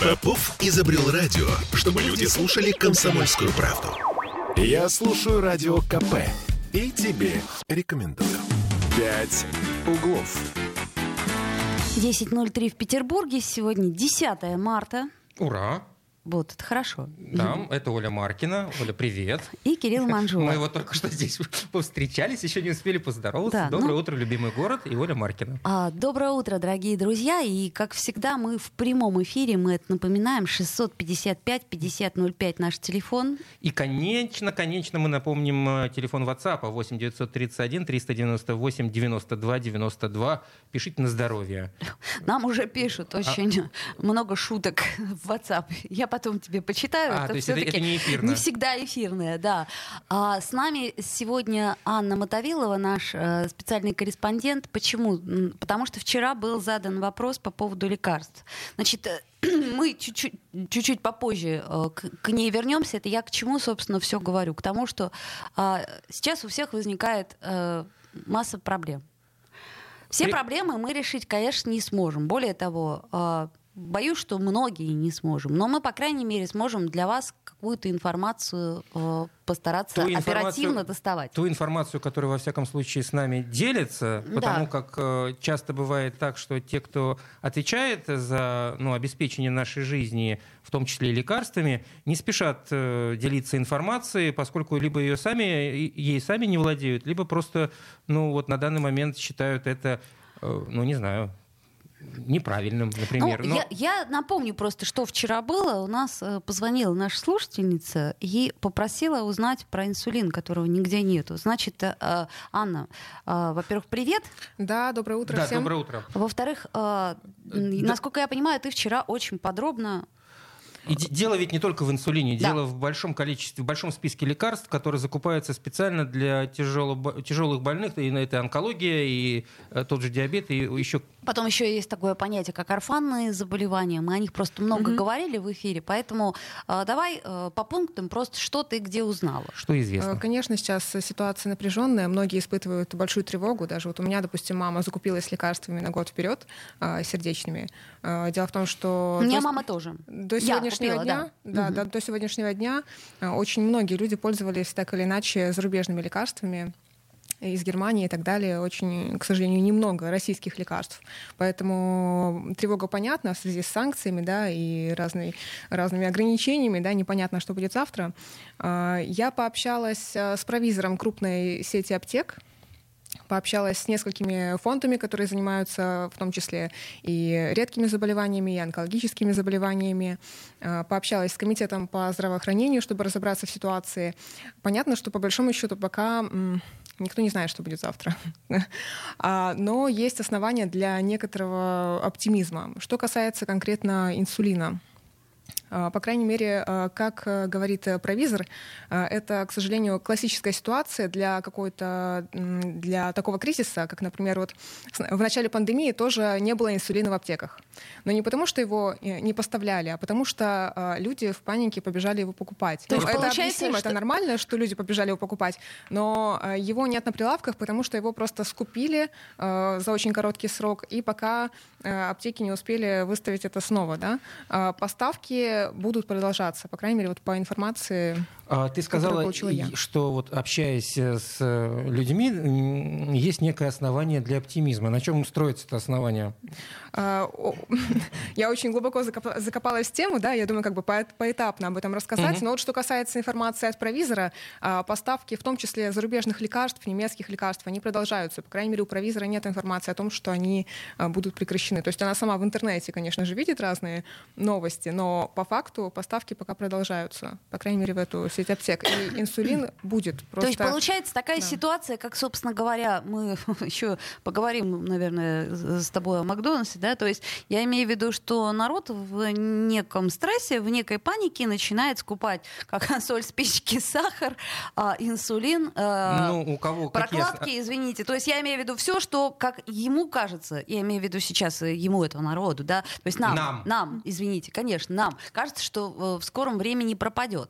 Попов изобрел радио, чтобы люди слушали комсомольскую правду. Я слушаю радио КП и тебе рекомендую. «Пять углов». 10.03 в Петербурге. Сегодня 10 марта. Ура! Вот, это хорошо. Да, это Оля Маркина. Оля, привет. И Кирилл Манжула. Мы вот только что здесь повстречались, еще не успели поздороваться. Да, Доброе ну- утро, любимый город, и Оля Маркина. А, Доброе утро, дорогие друзья. И, как всегда, мы в прямом эфире, мы это напоминаем, 655-5005 наш телефон. И, конечно, конечно, мы напомним э, телефон WhatsApp 8 931 398 92 92. Пишите на здоровье. Нам уже пишут очень много шуток в WhatsApp. Я потом тебе почитаю. А, то есть это- это не эфирное. Не всегда эфирное, да. А, с нами сегодня Анна Мотовилова, наш э, специальный корреспондент. Почему? Потому что вчера был задан вопрос по поводу лекарств. Значит, э, мы чуть-чуть, чуть-чуть попозже э, к, к ней вернемся. Это я к чему, собственно, все говорю? К тому, что а, сейчас у всех возникает э, масса проблем. Все При- проблемы мы решить, конечно, не сможем. Более того, э, боюсь, что многие не сможем. Но мы, по крайней мере, сможем для вас какую-то информацию э, постараться Ту оперативно доставать. Ту информацию, которая, во всяком случае, с нами делится, Да. потому как э, часто бывает так, что те, кто отвечает за ну, обеспечение нашей жизни, в том числе и лекарствами, не спешат э, делиться информацией, поскольку либо ее сами, ей сами не владеют, либо просто ну, вот на данный момент считают это, э, ну, не знаю, неправильным, например. Ну, Но- я, я напомню просто, что вчера было. У нас э, позвонила наша слушательница и попросила узнать про инсулин, которого нигде нету. Значит, э, э, Анна, во-первых, привет. Да, доброе утро Да, всем. доброе утро. Во-вторых, насколько я понимаю, ты вчера очень подробно И де- дело ведь не только в инсулине, Да. дело в большом количестве, в большом списке лекарств, которые закупаются специально для тяжело- тяжелых больных, и это онкология, и э, тот же диабет, и еще Потом еще есть такое понятие, как орфанные заболевания. Мы о них просто много говорили в эфире, поэтому э, давай э, по пунктам просто что ты где узнала. что Э, известно. Конечно, сейчас ситуация напряженная, многие испытывают большую тревогу. Даже вот у меня, допустим, мама закупилась лекарствами на год вперед, а, сердечными. А, Дело в том, что У меня до- мама тоже. до Я сегодняшнего купила, дня, да. да, Мгм. да, до сегодняшнего дня а, очень многие люди пользовались так или иначе зарубежными лекарствами из Германии и так далее. Очень, к сожалению, немного российских лекарств. Поэтому тревога понятна в связи с санкциями да, и разной, разными ограничениями. Да, непонятно, что будет завтра. А, Я пообщалась а, с провизором крупной сети аптек, пообщалась с несколькими фондами, которые занимаются в том числе и редкими заболеваниями, и онкологическими заболеваниями. Э, Пообщалась с комитетом по здравоохранению, чтобы разобраться в ситуации. Понятно, что по большому счету пока никто не знает, что будет завтра. А, Но есть основания для некоторого оптимизма. Что касается конкретно инсулина. А, По крайней мере, а, как э, говорит э, провизор, а, это, к сожалению, классическая ситуация для какой-то для такого кризиса, как, например, вот в начале пандемии тоже не было инсулина в аптеках. Но не потому, что его э, не поставляли, а потому что люди в панике побежали его покупать. То Ну, есть это объяснимо, что- это нормально, что люди побежали его покупать, но его нет на прилавках, потому что его просто скупили за очень короткий срок, и пока аптеки не успели выставить это снова, да, а будут продолжаться, по крайней мере, вот по информации. А, Ты сказала, я. что вот общаясь э, с э, людьми, есть некое основание для оптимизма. На чем строится это основание? А, о, Я очень глубоко закопа- закопалась в тему, да, я думаю, как бы по- поэтапно об этом рассказать. Мгм. Но вот что касается информации от провизора, а, поставки, в том числе зарубежных лекарств, немецких лекарств, они продолжаются. По крайней мере, у провизора нет информации о том, что они а, будут прекращены. То есть она сама в интернете, конечно же, видит разные новости, но по факту поставки пока продолжаются. По крайней мере, в эту сеть аптек. И инсулин будет. То есть Просто... получается такая да. ситуация, как, собственно говоря, мы еще поговорим, наверное, с тобой о Макдональдсе, да, то есть я имею в виду, что народ в неком стрессе, в некой панике начинает скупать как соль, спички, сахар, а, инсулин, а, ну, у кого какие... прокладки, извините. То есть я имею в виду все, что, как ему кажется, я имею в виду сейчас э, ему, этого народу, да, то есть нам, Нам. извините, конечно, нам, кажется, что в скором времени пропадет.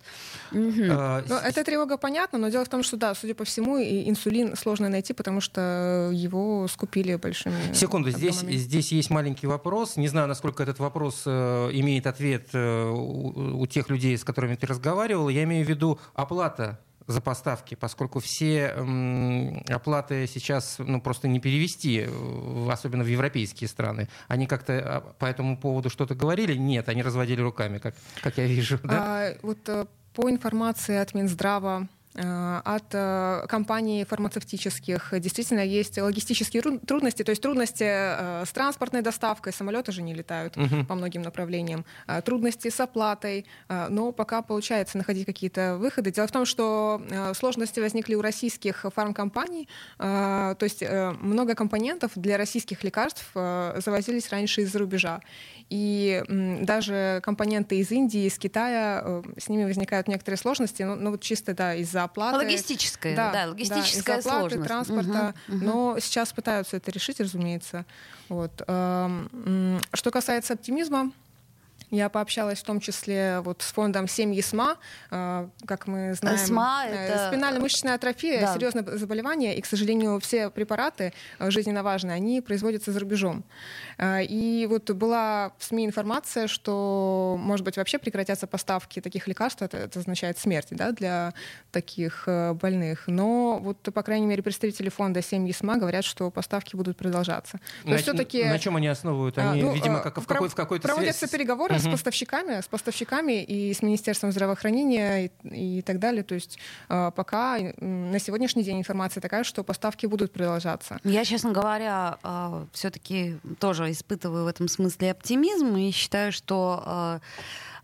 Угу. А, ну, эта тревога понятна, но дело в том, что да, судя по всему, инсулин сложно найти, потому что его скупили большими. Секунду, здесь, здесь есть маленький вопрос. Не знаю, насколько этот вопрос э, имеет ответ э, у, у тех людей, с которыми ты разговаривал. Я имею в виду оплата за поставки, поскольку все оплаты сейчас ну, просто не перевести, особенно в европейские страны. Они как-то а, по этому поводу что-то говорили? Нет, они разводили руками, как, как я вижу. Да? А, вот э, по информации от Минздрава, Э, от э, компаний фармацевтических. Действительно, есть логистические трудности, то есть трудности э, с транспортной доставкой, самолеты же не летают uh-huh. по многим направлениям, трудности с оплатой, но пока получается находить какие-то выходы. Дело в том, что сложности возникли у российских фармкомпаний, то есть много компонентов для российских лекарств завозились раньше из-за рубежа. И даже компоненты из Индии, из Китая, с ними возникают некоторые сложности, ну, ну вот чисто да, из-за оплаты. Логистическая, да, да логистическая да, из-за оплаты, транспорта. Угу, угу. Но сейчас пытаются это решить, разумеется. Вот. Эм, что касается оптимизма, я пообщалась в том числе вот с фондом «Семьи СМА». Э, как мы знаем, СМА э, это... спинально-мышечная атрофия, да. серьезное заболевание, и, к сожалению, все препараты э, жизненно важные, они производятся за рубежом. И вот была в СМИ информация, что, может быть, вообще прекратятся поставки таких лекарств, это, это означает смерть да, для таких больных. Но вот, по крайней мере, представители фонда «Семьи СМА» говорят, что поставки будут продолжаться. На, на чем они основывают? Они, ну, видимо, как, в, какой, в какой-то Проводятся связи... переговоры с поставщиками, с поставщиками и с Министерством здравоохранения и, и так далее. То есть э, пока на сегодняшний день информация такая, что поставки будут продолжаться. Я, честно говоря, э, все-таки тоже испытываю в этом смысле оптимизм и считаю, что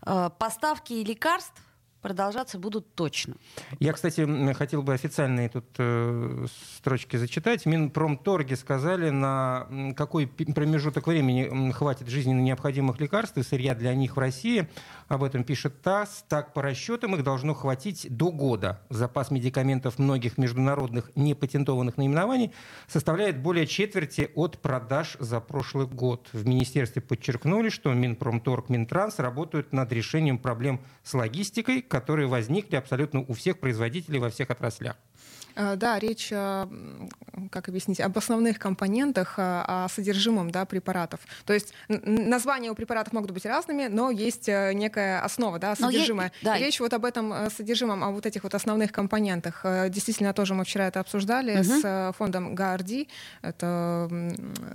э, поставки лекарств продолжаться будут точно. Я, кстати, хотел бы официальные тут э, строчки зачитать. Минпромторги сказали, на какой промежуток времени хватит жизненно необходимых лекарств и сырья для них в России. Об этом пишет ТАСС. Так, по расчетам, их должно хватить до года. Запас медикаментов многих международных непатентованных наименований составляет более четверти от продаж за прошлый год. В министерстве подчеркнули, что Минпромторг, Минтранс работают над решением проблем с логистикой, которые возникли абсолютно у всех производителей во всех отраслях. Э, да, речь, э, как объяснить, об основных компонентах, э, о содержимом да, препаратов. То есть названия у препаратов могут быть разными, но есть некая основа, да, содержимое. Но да. Речь вот об этом содержимом, о вот этих вот основных компонентах. Действительно, тоже мы вчера это обсуждали угу. с фондом ГАРДИ. Это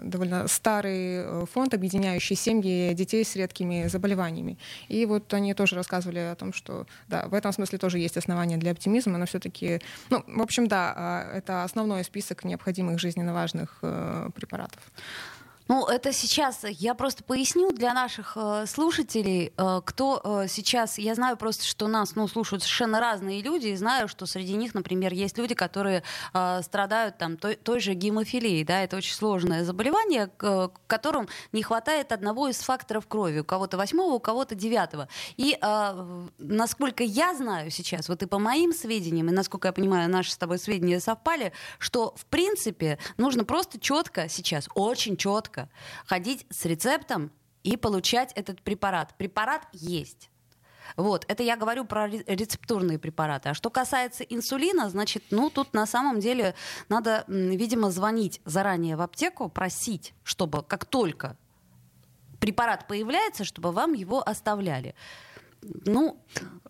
довольно старый фонд, объединяющий семьи детей с редкими заболеваниями. И вот они тоже рассказывали о том, что да, в этом смысле тоже есть основания для оптимизма, но все-таки, ну, в общем, да, а, это основной список необходимых жизненно важных э, препаратов. Ну, это сейчас я просто поясню для наших э, слушателей, э, кто э, сейчас, я знаю просто, что нас ну, слушают совершенно разные люди, и знаю, что среди них, например, есть люди, которые э, страдают там той, той же гемофилией, да, это очень сложное заболевание, к, к которым не хватает одного из факторов крови, у кого-то восьмого, у кого-то девятого. И э, насколько я знаю сейчас, вот и по моим сведениям, и насколько я понимаю, наши с тобой сведения совпали, что в принципе нужно просто четко сейчас, очень четко четко ходить с рецептом и получать этот препарат. Препарат есть. Вот, это я говорю про рецептурные препараты. А что касается инсулина, значит, ну, тут на самом деле надо, видимо, звонить заранее в аптеку, просить, чтобы как только препарат появляется, чтобы вам его оставляли. Ну,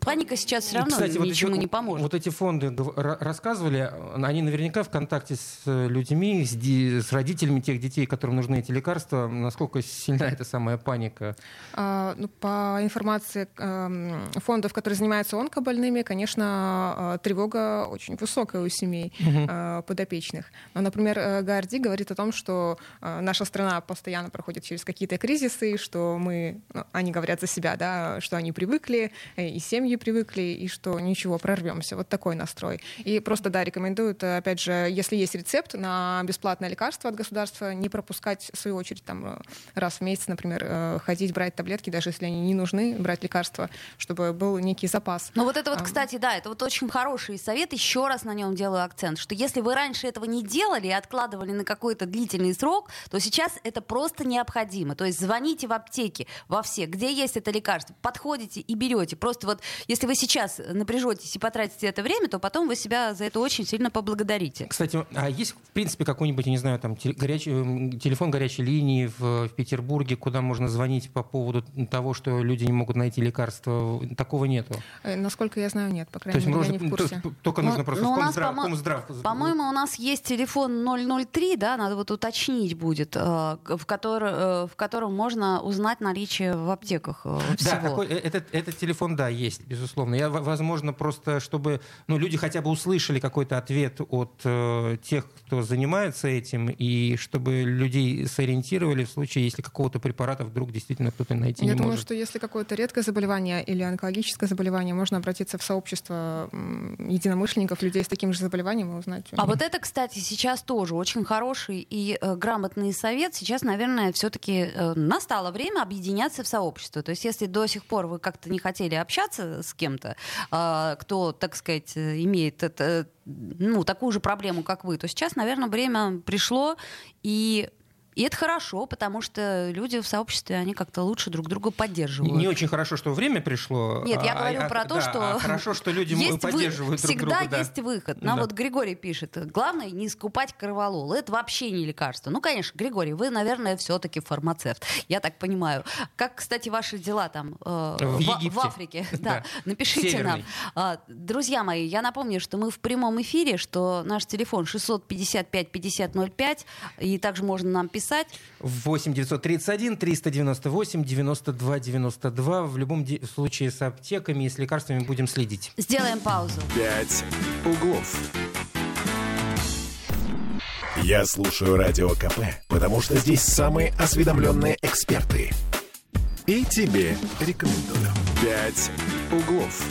паника сейчас все равно Кстати, ничему вот не поможет. Вот эти фонды рассказывали, они наверняка в контакте с людьми, с, с родителями тех детей, которым нужны эти лекарства. Насколько сильна эта самая паника? А, ну, по информации э, фондов, которые занимаются онкобольными, конечно, э, тревога очень высокая у семей угу. э, подопечных. Но, например, э, Гарди говорит о том, что э, наша страна постоянно проходит через какие-то кризисы, что мы, ну, они говорят за себя, да, что они привыкли привыкли, э, и семьи привыкли, и что ничего, прорвемся. Вот такой настрой. И просто, да, рекомендуют, опять же, если есть рецепт на бесплатное лекарство от государства, не пропускать, в свою очередь, там, раз в месяц, например, ходить, брать таблетки, даже если они не нужны, брать лекарства, чтобы был некий запас. Ну вот это вот, кстати, да, это вот очень хороший совет, еще раз на нем делаю акцент, что если вы раньше этого не делали и откладывали на какой-то длительный срок, то сейчас это просто необходимо. То есть звоните в аптеки, во все, где есть это лекарство, подходите и берете. Просто вот если вы сейчас напряжетесь и потратите это время, то потом вы себя за это очень сильно поблагодарите. Кстати, а есть, в принципе, какой-нибудь, не знаю, там, горячий, телефон горячей линии в, в Петербурге, куда можно звонить по поводу того, что люди не могут найти лекарства? Такого нету? Э, насколько я знаю, нет, по крайней мере, я не в курсе. Только нужно просто но в Комздрав, по Комздрав. По-моему, у нас есть телефон 003, да, надо вот уточнить будет, э, в, который, э, в котором можно узнать наличие в аптеках всего. Да, такой, этот, этот телефон, да, есть, безусловно. Я, возможно, просто, чтобы ну, люди хотя бы услышали какой-то ответ от э, тех, кто занимается этим, и чтобы людей сориентировали в случае, если какого-то препарата вдруг действительно кто-то найти Я не думаю, может. что если какое-то редкое заболевание или онкологическое заболевание, можно обратиться в сообщество единомышленников, людей с таким же заболеванием и узнать. А вот это, кстати, сейчас тоже очень хороший и э, грамотный совет. Сейчас, наверное, все-таки э, настало время объединяться в сообщество. То есть, если до сих пор вы как-то не хотели общаться с кем-то, э, кто, так сказать, имеет это, ну, такую же проблему, как вы, то сейчас, наверное, время пришло, и и это хорошо, потому что люди в сообществе, они как-то лучше друг друга поддерживают. Не очень хорошо, что время пришло. Нет, я а, говорю а, про то, да, что... А хорошо, что люди есть поддерживают вы... друг Всегда друга. Всегда есть да. выход. Нам да. вот Григорий пишет, главное не скупать корвалол. Это вообще не лекарство. Ну, конечно, Григорий, вы, наверное, все-таки фармацевт. Я так понимаю. Как, кстати, ваши дела там э, в, в, в Африке? Да. да. Напишите Северный. нам. А, друзья мои, я напомню, что мы в прямом эфире, что наш телефон 655 5005, и также можно нам писать. 8 931 398 92 92. В любом случае с аптеками и с лекарствами будем следить. Сделаем паузу. Пять углов. Я слушаю Радио КП, потому что здесь самые осведомленные эксперты. И тебе рекомендую. «Пять углов».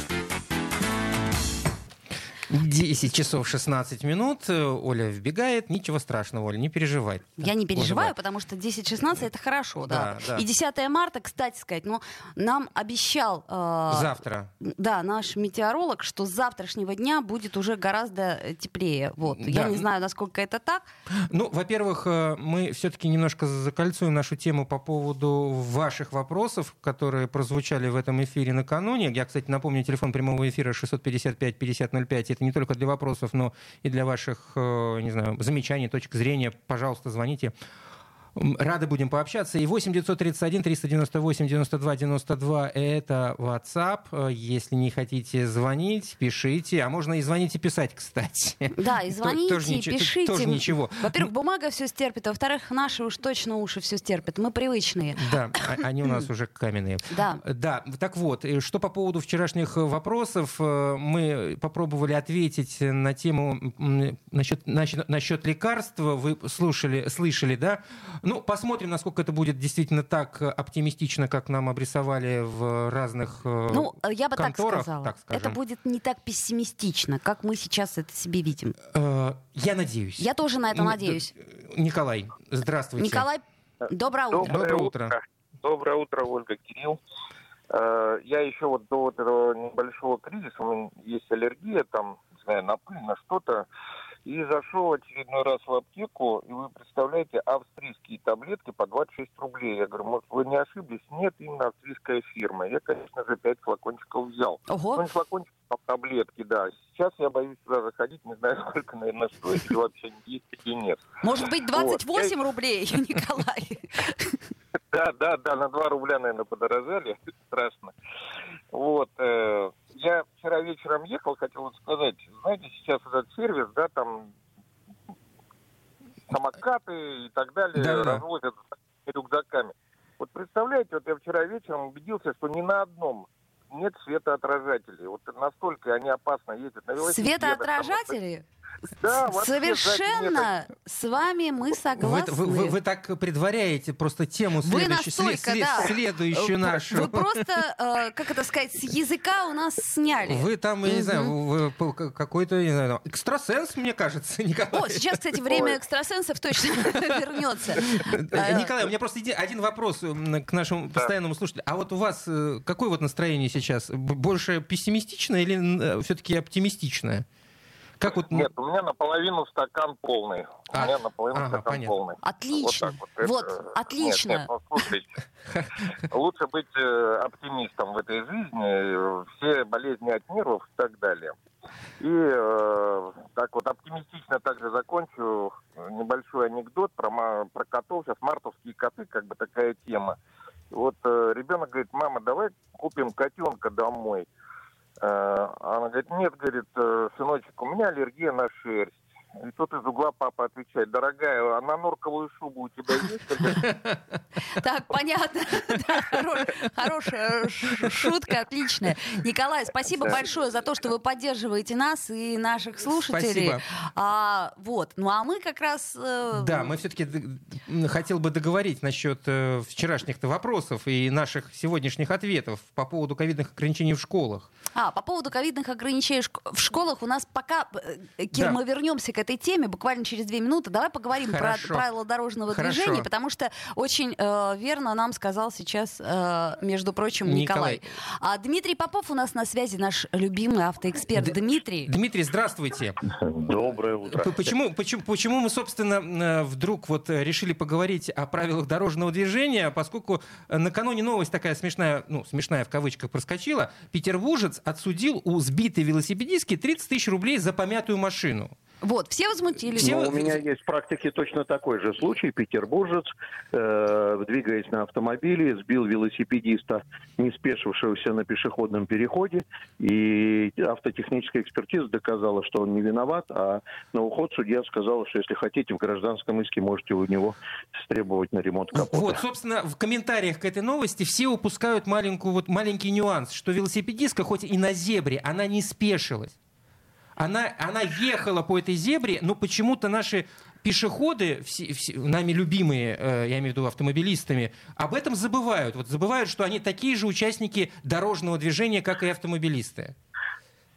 10 часов 16 минут. Оля вбегает. Ничего страшного, Оля, не переживай. Я не переживаю, потому что 10-16 это хорошо, да. да. И 10 марта, кстати сказать, ну, нам обещал... Э, Завтра. Да, наш метеоролог, что с завтрашнего дня будет уже гораздо теплее. Вот. Да. Я не знаю, насколько это так. Ну, во-первых, э, мы все-таки немножко закольцуем нашу тему по поводу ваших вопросов, которые прозвучали в этом эфире накануне. Я, кстати, напомню, телефон прямого эфира 655-5005. Это не только для вопросов, но и для ваших, э, не знаю, замечаний, точек зрения. Пожалуйста, звоните. Рады будем пообщаться. И 8 931 398 92 92 это WhatsApp. Э, если не хотите звонить, пишите. А можно и звонить и писать, кстати. Да, и звоните, тоже, и пишите. Тоже ничего. Во-первых, бумага все стерпит, а во-вторых, наши уж точно уши все стерпят. Мы привычные. Да, а, они у нас уже каменные. Да. Да, так вот, что по поводу вчерашних вопросов, э, мы попробовали ответить на тему насчет, насчет, насчет лекарства. Вы слушали, слышали, да? Ну, посмотрим, насколько это будет действительно так оптимистично, как нам обрисовали в разных э, Ну, я бы конторах, так сказала. Так это будет не так пессимистично, как мы сейчас это себе видим. Э, я надеюсь. Я тоже на это надеюсь. Николай, здравствуйте. Николай, доброе утро. Доброе, утро. Доброе утро, Ольга, Кирилл. Э, я еще вот до вот этого небольшого кризиса, у меня есть аллергия, там, не знаю, на пыль, на что-то. И зашел очередной раз в аптеку, и вы представляете, австрийские таблетки по 26 рублей. Я говорю, может, вы не ошиблись? Нет, именно австрийская фирма. Я, конечно же, 5 флакончиков взял. Ого. Ну, не флакончиков, а таблетки, да. Сейчас я боюсь туда заходить, не знаю, сколько, наверное, стоит, или вообще есть или нет. Может быть, 28 вот. рублей, Николай? Да, да, да, на 2 рубля, наверное, подорожали. Страшно. Вот. Э, я вчера вечером ехал, хотел вот сказать, знаете, сейчас этот сервис, да, там самокаты и так далее да, развозят да. рюкзаками. Вот представляете, вот я вчера вечером убедился, что ни на одном нет светоотражателей. Вот настолько они опасно ездят на велосипедах. Светоотражатели? Да, Совершенно с вами мы Вы, согласны. вы- вы- вы так предваряете просто тему Вы следующую, настолько, да. следующую Э, нашу. Вы просто, э, как это сказать, с языка у нас сняли. Вы там, я не знаю, вы какой-то, не знаю, экстрасенс, мне кажется, Николай. О, сейчас, кстати, время экстрасенсов точно вернется. Э, Николай, у меня просто один вопрос м, к нашему постоянному слушателю. А вот у вас э, какое вот настроение сейчас? Больше пессимистичное или все-таки оптимистичное? Как вот... ну, Нет, у меня наполовину стакан полный. У А, меня наполовину ага, стакан понятно. полный. Отлично. Вот, так Вот, Это- отлично. Нет, нет, послушайте. Лучше быть э, оптимистом в этой жизни. Все болезни от нервов и так далее. И э, так вот оптимистично также закончу небольшой анекдот про, ма- про котов. Сейчас мартовские коты, как бы такая тема. Вот э, ребенок говорит, мама, давай купим котенка домой. Э, она говорит, нет, говорит, э, сыночек, у меня аллергия на шерсть. И тут из угла папа отвечает, дорогая, а на норковую шубу у тебя есть? Так, понятно. Хорошая шутка, отличная. Николай, спасибо большое за то, что вы поддерживаете нас и наших слушателей. Спасибо. А, вот. Ну а мы как раз... э, Да, мы все-таки хотел бы договорить насчет э, вчерашних-то вопросов и наших сегодняшних ответов по поводу ковидных ограничений в школах. А, по поводу ковидных ограничений в школах у нас пока, э, Кир, мы вернемся к этой теме буквально через две минуты. Давай поговорим про Хорошо. правила дорожного Хорошо. движения, потому что очень э, верно нам сказал сейчас, э, между прочим, Николай. Николай. А Дмитрий Попов у нас на связи, наш любимый автоэксперт. Д- Дмитрий. Дмитрий, здравствуйте. Доброе утро. Почему, почему, почему мы, собственно, э, вдруг вот э, решили поговорить о правилах дорожного движения, поскольку э, накануне новость такая смешная, ну, смешная в кавычках проскочила, петербуржец отсудил у сбитой велосипедистки 30 тысяч рублей за помятую машину. Вот, все возмутились. Все- Но у меня есть в практике точно такой же случай. Петербуржец, э, двигаясь на автомобиле, сбил велосипедиста, не спешившегося на пешеходном переходе. И автотехническая экспертиза доказала, что он не виноват. А на уход судья сказал, что если хотите, в гражданском иске можете у него требовать на ремонт капота. Вот, собственно, в комментариях к этой новости все упускают маленькую, вот, маленький нюанс, что велосипедистка, хоть и на зебре, она не спешилась. Она, она ехала по этой зебре, но почему-то наши пешеходы, все, все- нами любимые, э, я имею в виду автомобилистами, об этом забывают. Вот забывают, что они такие же участники дорожного движения, как и автомобилисты.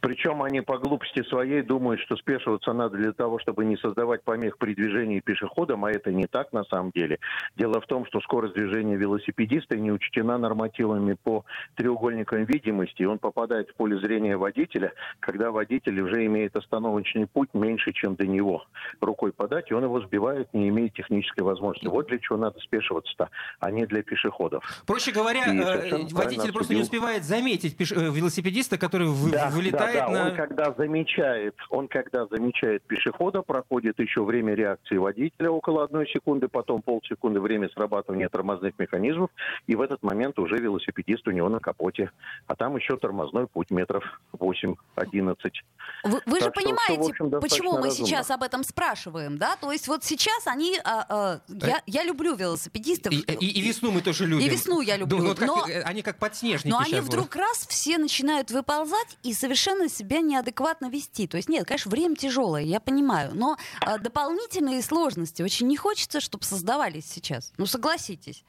Причем они по глупости своей думают, что спешиваться надо для того, чтобы не создавать помех при движении пешеходам, а это не так на самом деле. Дело в том, что скорость движения велосипедиста не учтена нормативами по треугольникам видимости, и он попадает в поле зрения водителя, когда водитель уже имеет остановочный путь меньше, чем до него. Рукой подать, и он его сбивает, не имеет технической возможности. Вот для чего надо спешиваться-то, а не для пешеходов. Проще говоря, э, водитель просто не успевает заметить э, велосипедиста, который Да, вылетает да, да. на... Он когда замечает, он когда замечает пешехода, проходит еще время реакции водителя около одной секунды, потом полсекунды время срабатывания тормозных механизмов, и в этот момент уже велосипедист у него на капоте. А там еще тормозной путь метров 8-11. Вы, вы же что понимаете, общем, достаточно почему мы разумно. сейчас об этом спрашиваем, да? То есть вот сейчас они... а, а, я, я люблю велосипедистов. И, и- и весну мы тоже любим. И весну я люблю, Да, ну вот как, но- э, они как подснежники Но они вдруг раз все начинают выползать и совершенно себя неадекватно вести. То есть нет, конечно, время тяжелое, я понимаю, но а, дополнительные сложности очень не хочется, чтобы создавались сейчас. Ну согласитесь.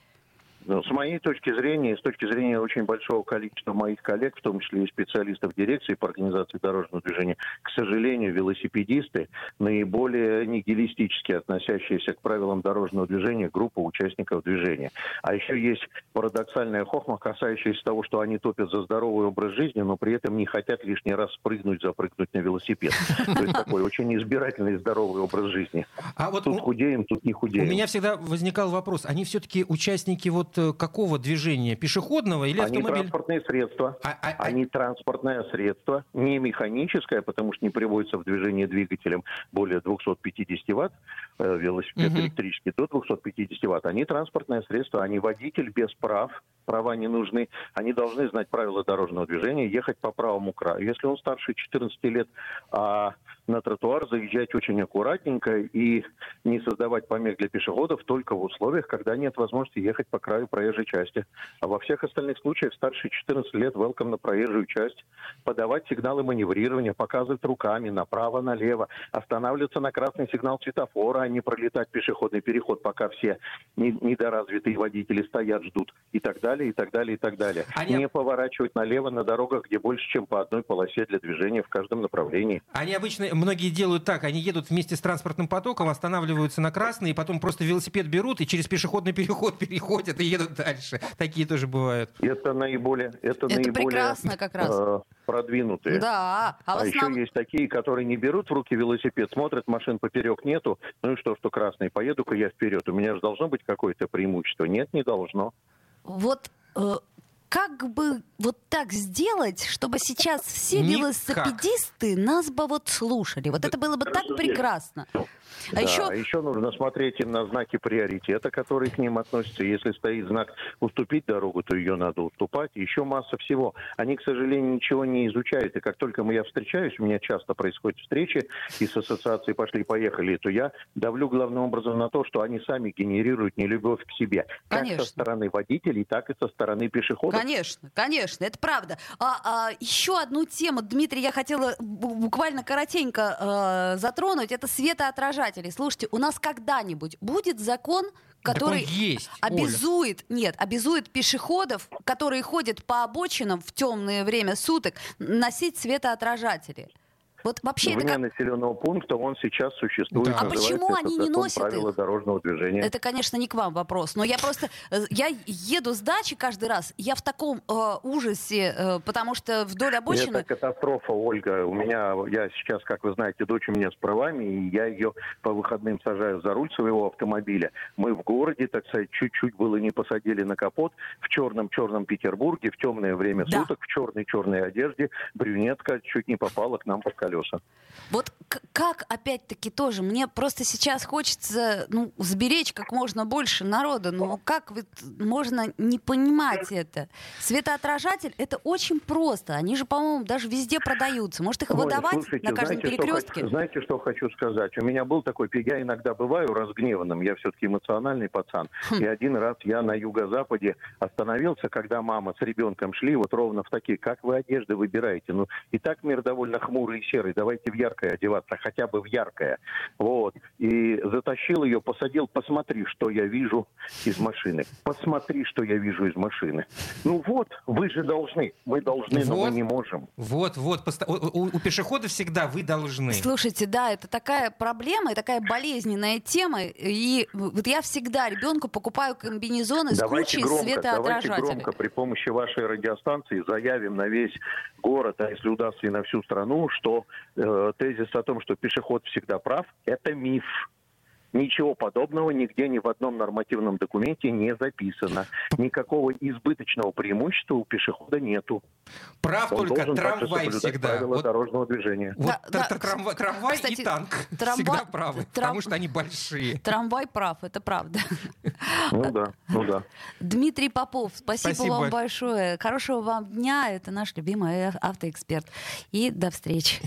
Ну, с моей точки зрения, и с точки зрения очень большого количества моих коллег, в том числе и специалистов дирекции по организации дорожного движения, к сожалению, велосипедисты наиболее нигилистически относящиеся к правилам дорожного движения группа участников движения. А еще есть парадоксальная хохма, касающаяся того, что они топят за здоровый образ жизни, но при этом не хотят лишний раз спрыгнуть, запрыгнуть на велосипед. То есть такой очень избирательный здоровый образ жизни. А вот Тут у- худеем, тут не У худеем. меня всегда возникал вопрос, они все-таки участники вот какого движения? Пешеходного или Они автомобиля? транспортные средства. А- а- а- Они транспортное средство, не механическое, потому что не приводится в движение двигателем более 250 ватт, э, велосипед Мгм. электрический до 250 ватт. Они транспортное средство, они водитель без прав, права не нужны. Они должны знать правила дорожного движения, ехать по правому краю. Если он старше 14 лет, а на тротуар заезжать очень аккуратненько и не создавать помех для пешеходов только в условиях, когда нет возможности ехать по краю проезжей части. А во всех остальных случаях старше 14 лет welcome на проезжую часть, подавать сигналы маневрирования, показывать руками направо-налево, останавливаться на красный сигнал светофора, а не пролетать пешеходный переход, пока все недоразвитые водители стоят, ждут и так далее, и так далее, и так далее. Они... Не поворачивать налево на дорогах, где больше, чем по одной полосе для движения в каждом направлении. Они обычно, многие делают так, они едут вместе с транспортным потоком, останавливаются на красный, и потом просто велосипед берут и через пешеходный переход переходят и едут дальше. Такие тоже бывают. Это наиболее, это, это наиболее прекрасно как раз. Э, продвинутые. Да. А, а основ... еще есть такие, которые не берут в руки велосипед, смотрят, машин поперек нету, ну и что, что красный, поеду-ка я вперед. У меня же должно быть какое-то преимущество. Нет, не должно. Вот э, как бы вот так сделать, чтобы сейчас все Никак. велосипедисты нас бы вот слушали? Вот это было бы так прекрасно. А да, еще... еще нужно смотреть им на знаки приоритета, которые к ним относятся. Если стоит знак «уступить дорогу», то ее надо уступать. Еще масса всего. Они, к сожалению, ничего не изучают. И как только я встречаюсь, у меня часто происходят встречи, и с ассоциацией «Пошли-поехали», то я давлю главным образом на то, что они сами генерируют нелюбовь к себе. Конечно. Как со стороны водителей, так и со стороны пешеходов. Конечно, конечно, это правда. А, а, еще одну тему, Дмитрий, я хотела буквально коротенько э, затронуть. Это светоотражатель читателей, слушайте, у нас когда-нибудь будет закон, который есть, обязует, Оля. нет, обязует пешеходов, которые ходят по обочинам в темное время суток, носить светоотражатели. Вот вообще Вне это как... населенного пункта он сейчас существует. Да. А почему они не носят правила их? дорожного движения? Это, конечно, не к вам вопрос. Но я просто... Э, я еду с дачи каждый раз. Я в таком э, ужасе, э, потому что вдоль обочины... Это катастрофа, Ольга. У меня... Я сейчас, как вы знаете, дочь у меня с правами, и я ее по выходным сажаю за руль своего автомобиля. Мы в городе, так сказать, чуть-чуть было не посадили на капот. В черном-черном Петербурге, в темное время да. суток, в черной-черной одежде, брюнетка чуть не попала к нам под колеса колеса. Вот как, опять-таки, тоже, мне просто сейчас хочется, ну, сберечь как можно больше народа, но как можно не понимать это? Светоотражатель — это очень просто, они же, по-моему, даже везде продаются. Может, их Ой, выдавать слушайте, на каждом знаете, перекрестке? Что, знаете, что хочу сказать? У меня был такой, я иногда бываю разгневанным, я все-таки эмоциональный пацан, хм. и один раз я на юго-западе остановился, когда мама с ребенком шли, вот ровно в такие, как вы одежды выбираете? Ну, и так мир довольно хмурый и серый, давайте в яркое одеваться, хотя бы в яркое. Вот. И затащил ее, посадил, посмотри, что я вижу из машины. Посмотри, что я вижу из машины. Ну вот, вы же должны. Мы должны, вот, но мы не можем. Вот, вот. У, у, у пешехода всегда вы должны. Слушайте, да, это такая проблема и такая болезненная тема. И вот я всегда ребенку покупаю комбинезоны с давайте кучей громко, светоотражателей. Давайте громко при помощи вашей радиостанции заявим на весь город, а если удастся и на всю страну, что э, тезис о том, что пешеход всегда прав, это миф. Ничего подобного нигде ни в одном нормативном документе не записано. Никакого избыточного преимущества у пешехода нету. Прав Он только трамвай всегда. Правила вот, дорожного движения. Вот да, да, трамвай, трамвай Кстати, и танк трамвай, всегда правы, трам... потому что они большие. Трамвай прав, это правда. Ну да, ну да. Дмитрий Попов, спасибо, спасибо вам большое. Хорошего вам дня. Это наш любимый автоэксперт. И до встречи.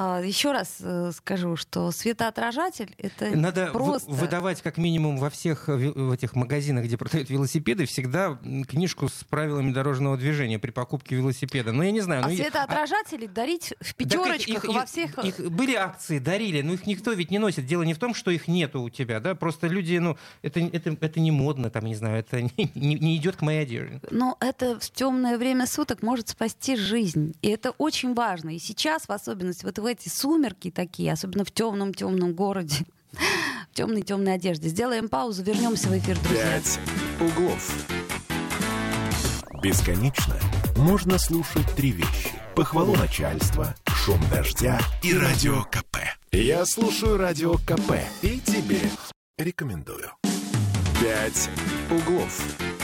А, еще раз э, скажу, что светоотражатель это Надо просто... выдавать как минимум во всех в этих магазинах, где продают велосипеды, всегда книжку с правилами дорожного движения при покупке велосипеда. Ну, я не знаю. А ну, светоотражатели а... дарить в пятерочках их, во всех... Их, их, были акции, дарили, но их никто ведь не носит. Дело не в том, что их нету у тебя, да, просто люди, ну, это, это, это не модно, там, не знаю, это не, не, не идет к моей одежде. Но это в темное время суток может спасти жизнь. И это очень важно. И сейчас, в особенности, вот в эти сумерки такие, особенно в темном-темном городе, в темной-темной одежде. Сделаем паузу, вернемся в эфир, друзья. Пять углов. Бесконечно можно слушать три вещи. Похвалу начальства, шум дождя и радио КП. Я слушаю радио КП и тебе рекомендую. «Пять углов».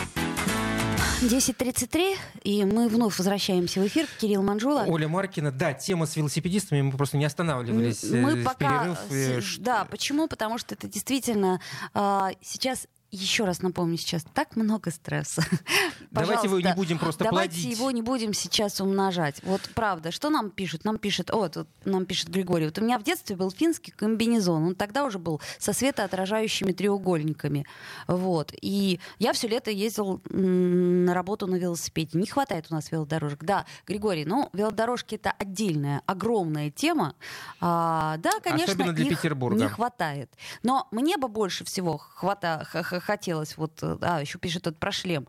10.33, и мы вновь возвращаемся в эфир. Кирилл Манжула. Оля Маркина. Да, тема с велосипедистами, мы просто не останавливались. Мы э, пока... Перерыв, и... Да, почему? Потому что это действительно а, сейчас еще раз напомню сейчас, так много стресса. Давайте его не будем просто Давайте плодить. его не будем сейчас умножать. Вот правда, что нам пишут? Нам пишет, вот, вот нам пишет Григорий, вот у меня в детстве был финский комбинезон, он тогда уже был со светоотражающими треугольниками. Вот. И я все лето ездил на работу на велосипеде. Не хватает у нас велодорожек. Да, Григорий, ну, велодорожки это отдельная, огромная тема. А, да, конечно, Особенно для их Петербурга. не хватает. Но мне бы больше всего хвата, хотелось, вот, э, а, еще пишет тут про шлем.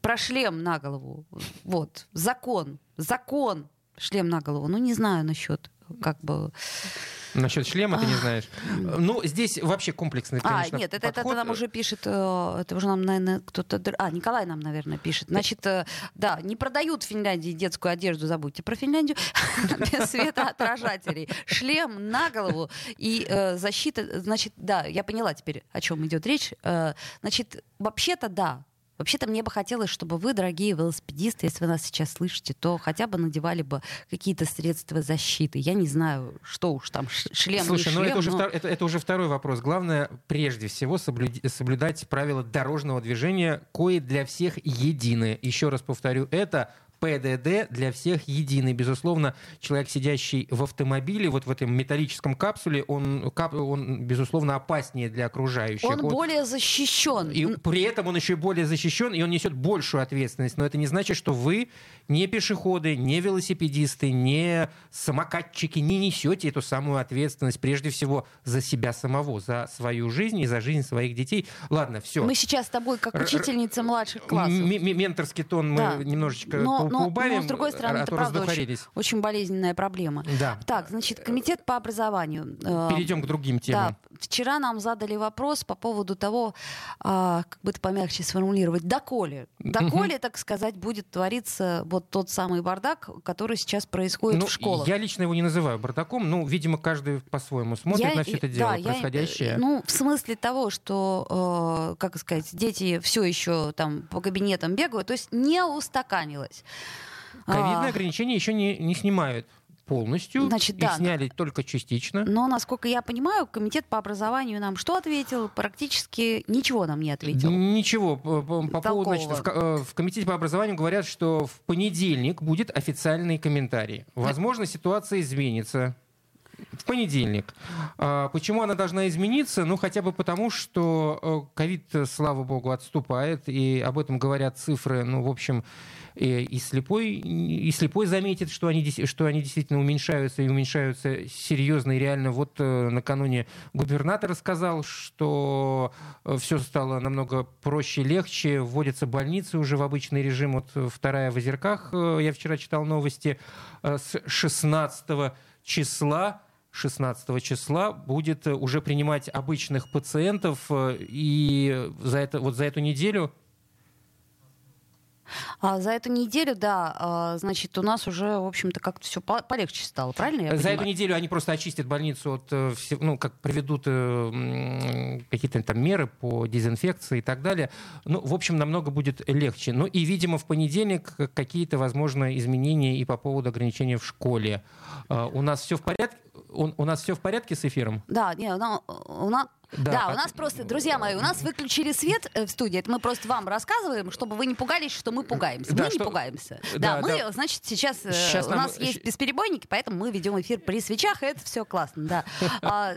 Про шлем на голову. Вот, закон, закон, шлем на голову. Ну, не знаю насчет как бы... Насчет шлема ты не знаешь. Ну, здесь вообще комплексный, А, конечно, нет, это, это подход. нам уже пишет, э, это уже нам, наверное, кто-то... А, Николай нам, наверное, пишет. Значит, э, да, не продают в Финляндии детскую одежду, забудьте про Финляндию, без светоотражателей. Шлем на голову и э, защита, значит, да, я поняла теперь, о чем идет речь. Значит, вообще-то да, Вообще-то мне бы хотелось, чтобы вы, дорогие велосипедисты, если вы нас сейчас слышите, то хотя бы надевали бы какие-то средства защиты. Я не знаю, что уж там, шлем, Слушай, не ну шлем, это уже, но- втор- это, это уже второй вопрос. Главное, прежде всего, соблюд- соблюдать правила дорожного движения, кои для всех едины. Еще раз повторю, это ПДД для всех единый. Безусловно, человек, сидящий в автомобиле, вот в этом металлическом капсуле, он, кап- он безусловно, опаснее для окружающих. Он более защищен. И при этом он еще и более защищен, и он несет большую ответственность. Но это не значит, что вы не пешеходы, не велосипедисты, не самокатчики, не несете эту самую ответственность прежде всего за себя самого, за свою жизнь и за жизнь своих детей. Ладно, все. Мы сейчас с тобой, как учительница младших классов. Менторский тон мы Да. немножечко Но- по- но- поубавим, но, с другой стороны, а это то правда очень, очень болезненная проблема. Да. Так, значит, комитет по образованию. э, Перейдем к другим темам. Да, вчера нам задали вопрос по поводу того, а, как бы это помягче сформулировать, доколе. Доколе, так сказать, будет твориться вот тот самый бардак, который сейчас происходит Ну, в школах. я лично его не называю бардаком, ну, видимо, каждый по-своему смотрит Я- на все это дело, да, я, происходящее. ну, в смысле того, что, э, как сказать, дети все еще там по кабинетам бегают, то есть не устаканилось. Ковидные А, ограничения еще не, не снимают полностью. Значит, Их да. сняли только частично. Но, насколько я понимаю, комитет по образованию нам что ответил? Практически ничего нам не ответил. Ничего, по, по- по поводу, значит, в, э, в комитете по образованию говорят, что в понедельник будет официальный комментарий. Возможно, ситуация изменится. В понедельник. А Почему она должна измениться? Ну, хотя бы потому, что э, ковид, э, слава богу, отступает, и об этом говорят цифры, ну, в общем, и, слепой, и слепой заметит, что они, что они действительно уменьшаются, и уменьшаются серьезно и реально. Вот э, накануне губернатор сказал, что все стало намного проще, легче, вводятся больницы уже в обычный режим. Вот вторая в Озерках, я вчера читал новости, с 16 числа 16 числа будет э, уже принимать обычных пациентов, э, и за, это, вот за эту неделю за эту неделю, да, а, значит, у нас уже, в общем-то, как-то все полегче стало, правильно я За понимаю? эту неделю они просто очистят больницу от, э, все- ну, как проведут э, какие-то там меры по дезинфекции и так далее. Ну, в общем, намного будет легче. Ну и, видимо, в понедельник какие-то, возможно, изменения и по поводу ограничения в школе. А, У нас все в порядке? У, у нас все в порядке с эфиром? Да, не, у нас, у нас, Да, да, у нас просто, друзья мои, у нас выключили свет э, в студии. Это мы просто вам рассказываем, чтобы вы не пугались, что мы пугаемся. Да, мы что- не пугаемся. Да, Да, мы, да. значит, сейчас, э, Сейчас у нам нас есть бесперебойники, поэтому мы ведем эфир при свечах, и это все классно, да. А,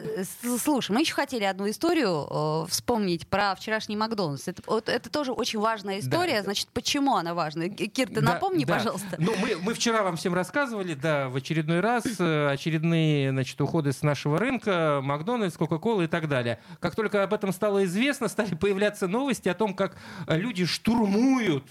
слушай, мы еще хотели одну историю э, вспомнить про вчерашний Макдональдс. Это, вот это тоже очень важная история. Значит, почему она важна? Кир, ты Да, напомни, да. пожалуйста. Ну, мы, мы вчера вам всем рассказывали, да, в очередной раз, э, очередные, значит, уходы с нашего рынка, Макдональдс, Кока-Кола и так далее. Как только об этом стало известно, стали появляться новости о том, как э, люди штурмуют,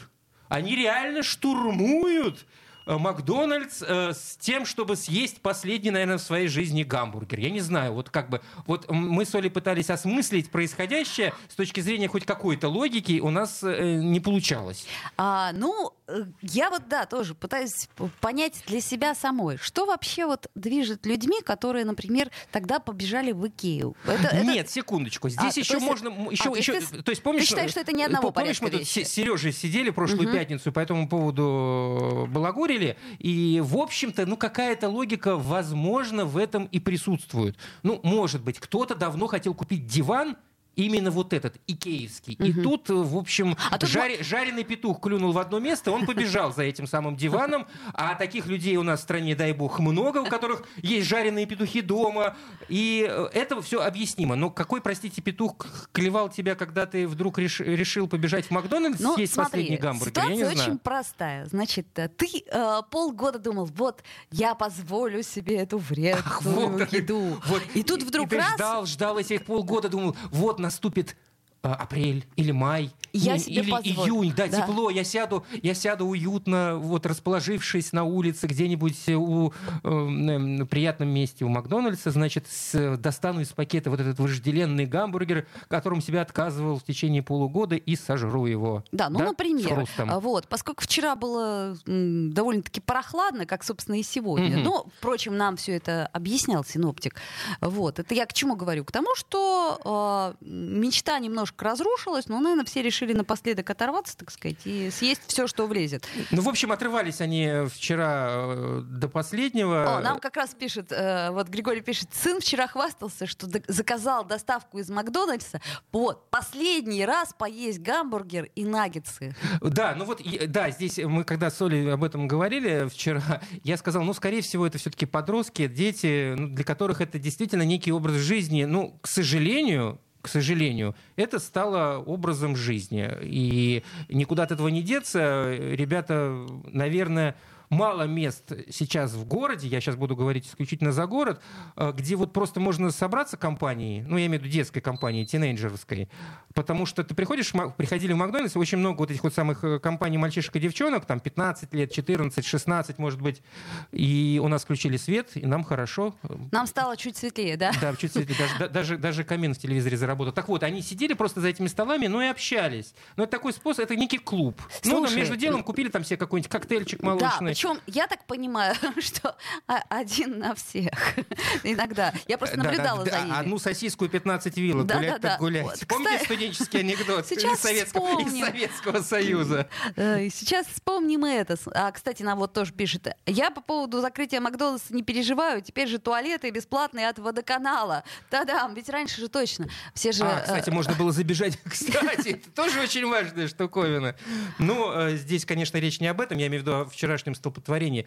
они реально штурмуют э, Макдональдс э, с тем, чтобы съесть последний, наверное, в своей жизни гамбургер. Я не знаю, вот как бы, вот мы с Олей пытались осмыслить происходящее с точки зрения хоть какой-то логики, у нас э, не получалось. А, ну, я вот, да, тоже пытаюсь понять для себя самой, что вообще вот движет людьми, которые, например, тогда побежали в Икею. Это- это- Нет, секундочку. Здесь А, то еще есть- можно, еще, а, то есть еще, ты то есть помнишь, ты считаешь, что это не одного э, помнишь, мы тут с? Сережей сидели прошлую пятницу и по этому поводу э, балагурили, и в общем-то, ну какая-то логика, возможно, в этом и присутствует. Ну, может быть, кто-то давно хотел купить диван именно вот этот, икеевский. И тут, в общем, А тут жаре- жареный петух клюнул в одно место, он побежал за этим самым диваном, а таких людей у нас в стране, дай бог, много, у которых есть жареные петухи дома, и э, это все объяснимо. Но какой, простите, петух клевал тебя, когда ты вдруг реш- решил побежать в Макдональдс, Ну, съесть смотри, последний гамбургер? Я ситуация не знаю. очень простая. Значит, э, ты э, полгода думал, вот, я позволю себе эту вредную Ах, вот, еду. вот. И тут вдруг и ты раз... ждал, ждал этих полгода, думал, вот наступит апрель или май Я или, себе или позволю. июнь, да, Да. тепло, я сяду, я сяду уютно, вот расположившись на улице где-нибудь у э, приятном месте у Макдональдса, значит, с- достану из пакета вот этот вожделенный гамбургер, которым себя отказывал в течение полугода и сожру его. Да, ну, С например, а, вот, поскольку вчера было м, довольно-таки прохладно, как, собственно, и сегодня. Мгм. Но, впрочем, нам все это объяснял синоптик. Вот, это я к чему говорю? К тому, что э, мечта немножко разрушилась, но, наверное, все решили напоследок оторваться, так сказать, и съесть все, что влезет. Ну, в общем, отрывались они вчера э, до последнего. О, нам как раз пишет, э, вот Григорий пишет, сын вчера хвастался, что заказал доставку из Макдональдса. Вот, последний раз поесть гамбургер и наггетсы. Да, ну вот, да, здесь мы когда с Олей об этом говорили вчера, я сказал, ну, скорее всего, это все-таки подростки, дети, ну, для которых это действительно некий образ жизни. Ну, к сожалению, к сожалению, это стало образом жизни. И никуда от этого не деться. Ребята, наверное, мало мест сейчас в городе, я сейчас буду говорить исключительно за город, э, где вот просто можно собраться компанией, ну, я имею в виду детской компанией, тинейджерской, потому что ты приходишь, приходили в Макдональдс, очень много вот этих вот самых э, компаний мальчишек и девчонок, там 15 лет, 14, 16, может быть, и у нас включили свет, и нам хорошо. Нам стало чуть светлее, да? Да, чуть светлее. Даже, да- даже, даже камин в телевизоре заработал. Так вот, они сидели просто за этими столами, ну и общались. Но это такой способ, это некий клуб. ну, Слушай, там между делом купили там себе какой-нибудь коктейльчик Да, молочный. Причем я так понимаю, что один на всех иногда. Я просто Да, да, наблюдала да, за ними. Одну сосиску и 15 вилок. Да, гулять так гулять. Вот, Помните кстати, студенческий анекдот из, Советского, из. Советского Союза? Э, Сейчас вспомним это. А, кстати, нам вот тоже пишет. Я по поводу закрытия Макдональдса не переживаю. Теперь же туалеты бесплатные от водоканала. Да-да, ведь раньше же точно. Все же... А, э, кстати, можно было забежать. Кстати, это тоже очень важная штуковина. Ну, э, здесь, конечно, речь не об этом, я имею в виду о вчерашнем столпотворении.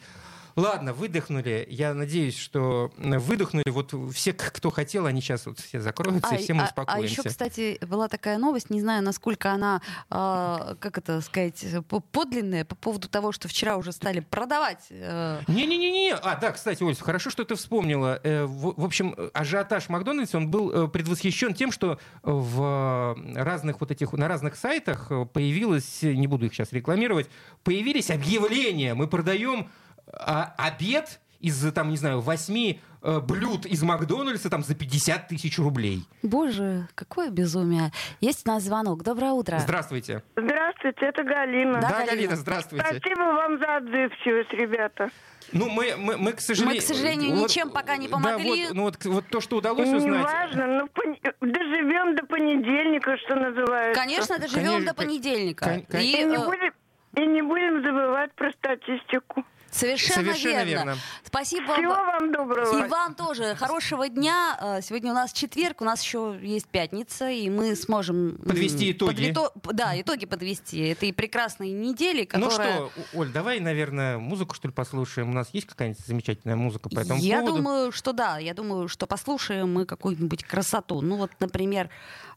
Ладно, выдохнули. Я надеюсь, что э, выдохнули. Вот все, кто хотел, они сейчас вот все закроются, и все мы а, успокоимся. еще, кстати, была такая новость, не знаю, насколько она, э, как это сказать, по- подлинная по поводу того, что вчера уже стали продавать. э, Не-не-не-не. А, да, кстати, Оль, хорошо, что ты вспомнила. Э, В, в общем, ажиотаж Макдональдса, он был э, предвосхищен тем, что в э, разных вот этих, на разных сайтах э, появилось, не буду их сейчас рекламировать, появились объявления. Мы продаем а, обед из, там, не знаю, восьми э, блюд из Макдональдса там за 50 тысяч рублей. Боже, какое безумие. Есть у нас звонок. Доброе утро. Здравствуйте. Здравствуйте, это Галина. Да, Да, Галина. Галина, здравствуйте. Спасибо вам за отзывчивость, ребята. Ну, мы, мы, мы, к сожалению... Мы, к сожалению, ничем пока не помогли. Да, вот, ну, вот, вот то, что удалось Не узнать... важно, но пон- доживем до понедельника, что называется. Конечно, доживем Конечно, до понедельника. кон- кон- И, И не, э, будем, и не будем забывать про статистику. Совершенно, Совершенно верно. верно. Спасибо Всего вам. доброго. И вам тоже хорошего дня. Э, Сегодня у нас четверг, у нас еще есть пятница, и мы сможем... Подвести итоги. подлито- Да, итоги подвести этой прекрасной недели, Ну которая... что, Оль, давай, наверное, музыку, что ли, послушаем. У нас есть какая-нибудь замечательная музыка по этому Я поводу? думаю, что да. Я думаю, что послушаем мы какую-нибудь красоту. Ну вот, например,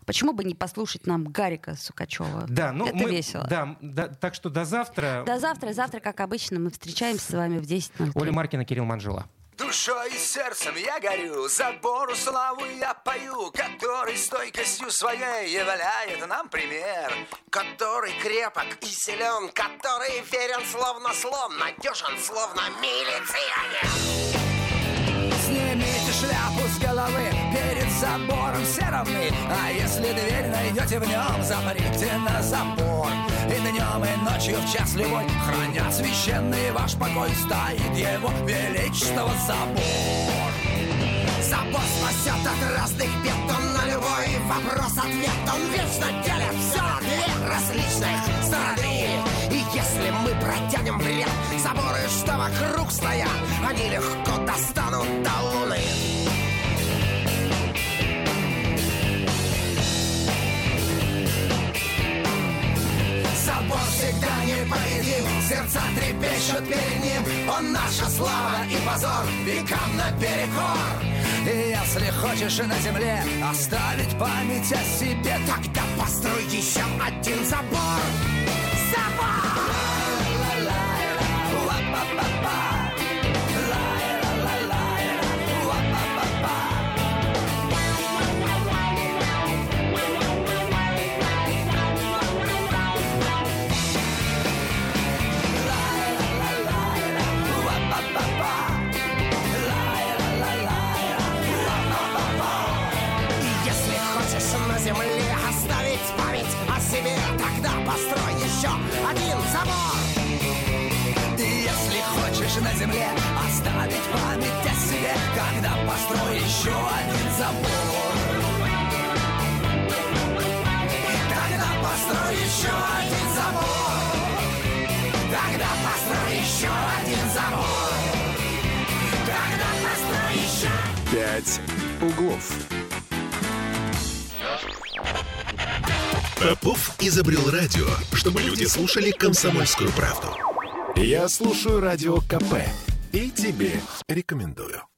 почему бы не послушать нам Гарика Сукачева? Да, ну Это мы, весело. Да, да, так что до завтра. До завтра. Завтра, как обычно, мы встречаемся с вами в 10.03. Оля Маркина, Кирилл Манжела. Душой и сердцем я горю, забору славы я пою, который стойкостью своей являет нам пример. который крепок и силен, который верен словно слон, надежен словно милиционер. Забором все равны. А если дверь найдете в нем, заприте на запор. И днем, и ночью в час любой хранят священный ваш покой, стоит его величество забор. Забор спасет от разных бед, он на любой вопрос-ответ, он вечно делит все на две различных стороны. И если мы протянем в ряд заборы, что вокруг стоят, они легко достанут до луны. Победим Сердца трепещут перед ним. Он наша слава и позор. Векам наперекор. И если хочешь на земле Оставить память о себе Тогда построй еще один забор. Забор! Люди слушали комсомольскую правду. Я слушаю радио КП и тебе рекомендую.